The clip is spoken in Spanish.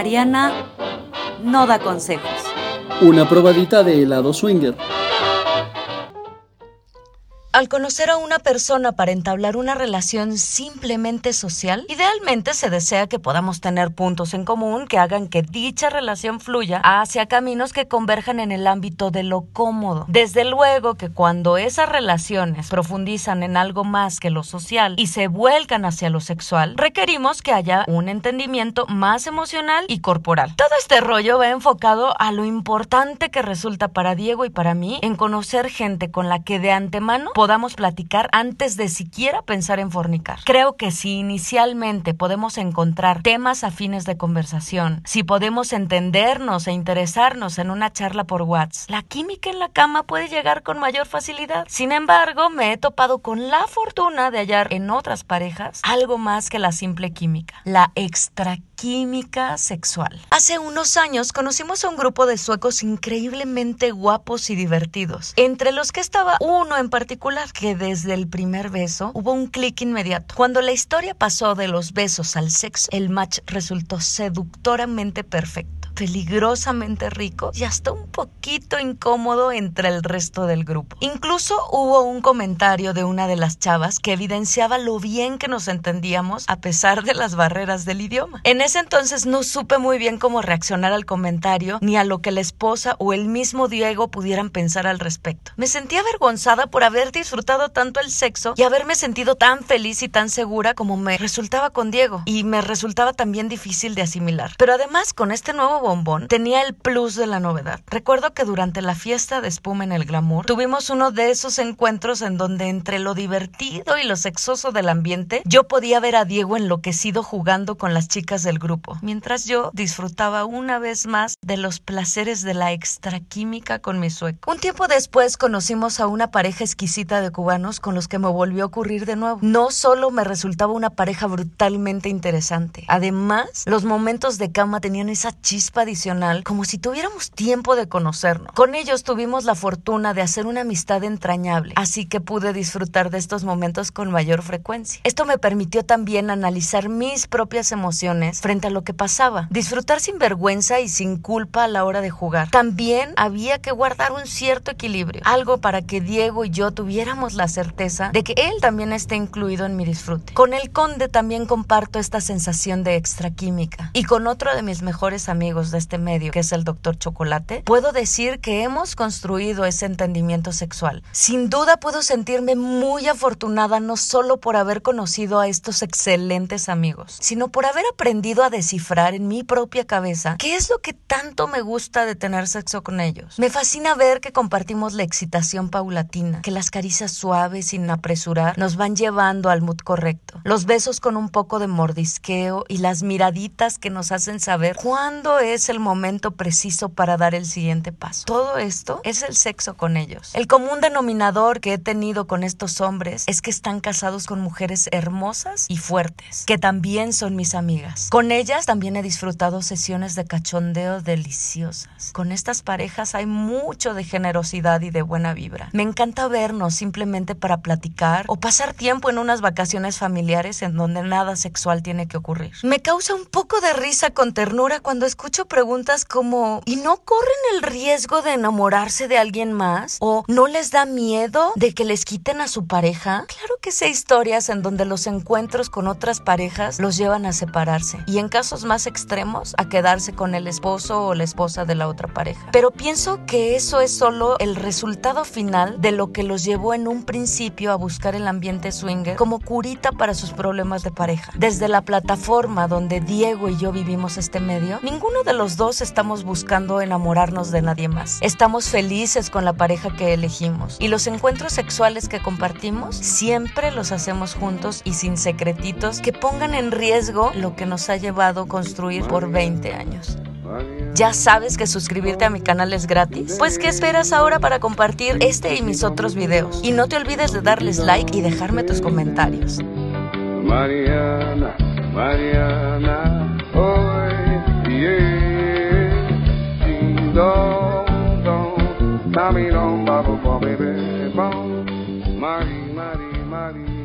Mariana no da consejos. Una probadita de helado swinger. Al conocer a una persona para entablar una relación simplemente social, idealmente se desea que podamos tener puntos en común que hagan que dicha relación fluya hacia caminos que converjan en el ámbito de lo cómodo. Desde luego que cuando esas relaciones profundizan en algo más que lo social y se vuelcan hacia lo sexual, requerimos que haya un entendimiento más emocional y corporal. Todo este rollo va enfocado a lo importante que resulta para Diego y para mí en conocer gente con la que de antemano podamos platicar antes de siquiera pensar en fornicar. Creo que si inicialmente podemos encontrar temas afines de conversación, si podemos entendernos e interesarnos en una charla por WhatsApp, la química en la cama puede llegar con mayor facilidad. Sin embargo, me he topado con la fortuna de hallar en otras parejas algo más que la simple química, la extra química sexual. Hace unos años conocimos a un grupo de suecos increíblemente guapos y divertidos, entre los que estaba uno en particular que desde el primer beso hubo un clic inmediato. Cuando la historia pasó de los besos al sexo, el match resultó seductoramente perfecto peligrosamente rico y hasta un poquito incómodo entre el resto del grupo. Incluso hubo un comentario de una de las chavas que evidenciaba lo bien que nos entendíamos a pesar de las barreras del idioma. En ese entonces no supe muy bien cómo reaccionar al comentario ni a lo que la esposa o el mismo Diego pudieran pensar al respecto. Me sentí avergonzada por haber disfrutado tanto el sexo y haberme sentido tan feliz y tan segura como me resultaba con Diego y me resultaba también difícil de asimilar. Pero además con este nuevo bombón tenía el plus de la novedad. Recuerdo que durante la fiesta de espuma en el glamour tuvimos uno de esos encuentros en donde entre lo divertido y lo sexoso del ambiente yo podía ver a Diego enloquecido jugando con las chicas del grupo, mientras yo disfrutaba una vez más de los placeres de la extraquímica con mi sueco. Un tiempo después conocimos a una pareja exquisita de cubanos con los que me volvió a ocurrir de nuevo. No solo me resultaba una pareja brutalmente interesante, además los momentos de cama tenían esa chispa adicional como si tuviéramos tiempo de conocernos. Con ellos tuvimos la fortuna de hacer una amistad entrañable, así que pude disfrutar de estos momentos con mayor frecuencia. Esto me permitió también analizar mis propias emociones frente a lo que pasaba, disfrutar sin vergüenza y sin culpa a la hora de jugar. También había que guardar un cierto equilibrio, algo para que Diego y yo tuviéramos la certeza de que él también esté incluido en mi disfrute. Con el conde también comparto esta sensación de extraquímica y con otro de mis mejores amigos de este medio, que es el doctor Chocolate, puedo decir que hemos construido ese entendimiento sexual. Sin duda puedo sentirme muy afortunada no solo por haber conocido a estos excelentes amigos, sino por haber aprendido a descifrar en mi propia cabeza qué es lo que tanto me gusta de tener sexo con ellos. Me fascina ver que compartimos la excitación paulatina, que las caricias suaves sin apresurar nos van llevando al mood correcto, los besos con un poco de mordisqueo y las miraditas que nos hacen saber cuándo es el momento preciso para dar el siguiente paso. Todo esto es el sexo con ellos. El común denominador que he tenido con estos hombres es que están casados con mujeres hermosas y fuertes, que también son mis amigas. Con ellas también he disfrutado sesiones de cachondeo deliciosas. Con estas parejas hay mucho de generosidad y de buena vibra. Me encanta vernos simplemente para platicar o pasar tiempo en unas vacaciones familiares en donde nada sexual tiene que ocurrir. Me causa un poco de risa con ternura cuando escucho preguntas como ¿y no corren el riesgo de enamorarse de alguien más? ¿O no les da miedo de que les quiten a su pareja? Claro que sé historias en donde los encuentros con otras parejas los llevan a separarse y en casos más extremos a quedarse con el esposo o la esposa de la otra pareja. Pero pienso que eso es solo el resultado final de lo que los llevó en un principio a buscar el ambiente swinger como curita para sus problemas de pareja. Desde la plataforma donde Diego y yo vivimos este medio, ninguno de los dos estamos buscando enamorarnos de nadie más. Estamos felices con la pareja que elegimos y los encuentros sexuales que compartimos siempre los hacemos juntos y sin secretitos que pongan en riesgo lo que nos ha llevado a construir por 20 años. ¿Ya sabes que suscribirte a mi canal es gratis? Pues ¿qué esperas ahora para compartir este y mis otros videos? Y no te olvides de darles like y dejarme tus comentarios. Mariana, Mariana, Mari, Mari, Mari.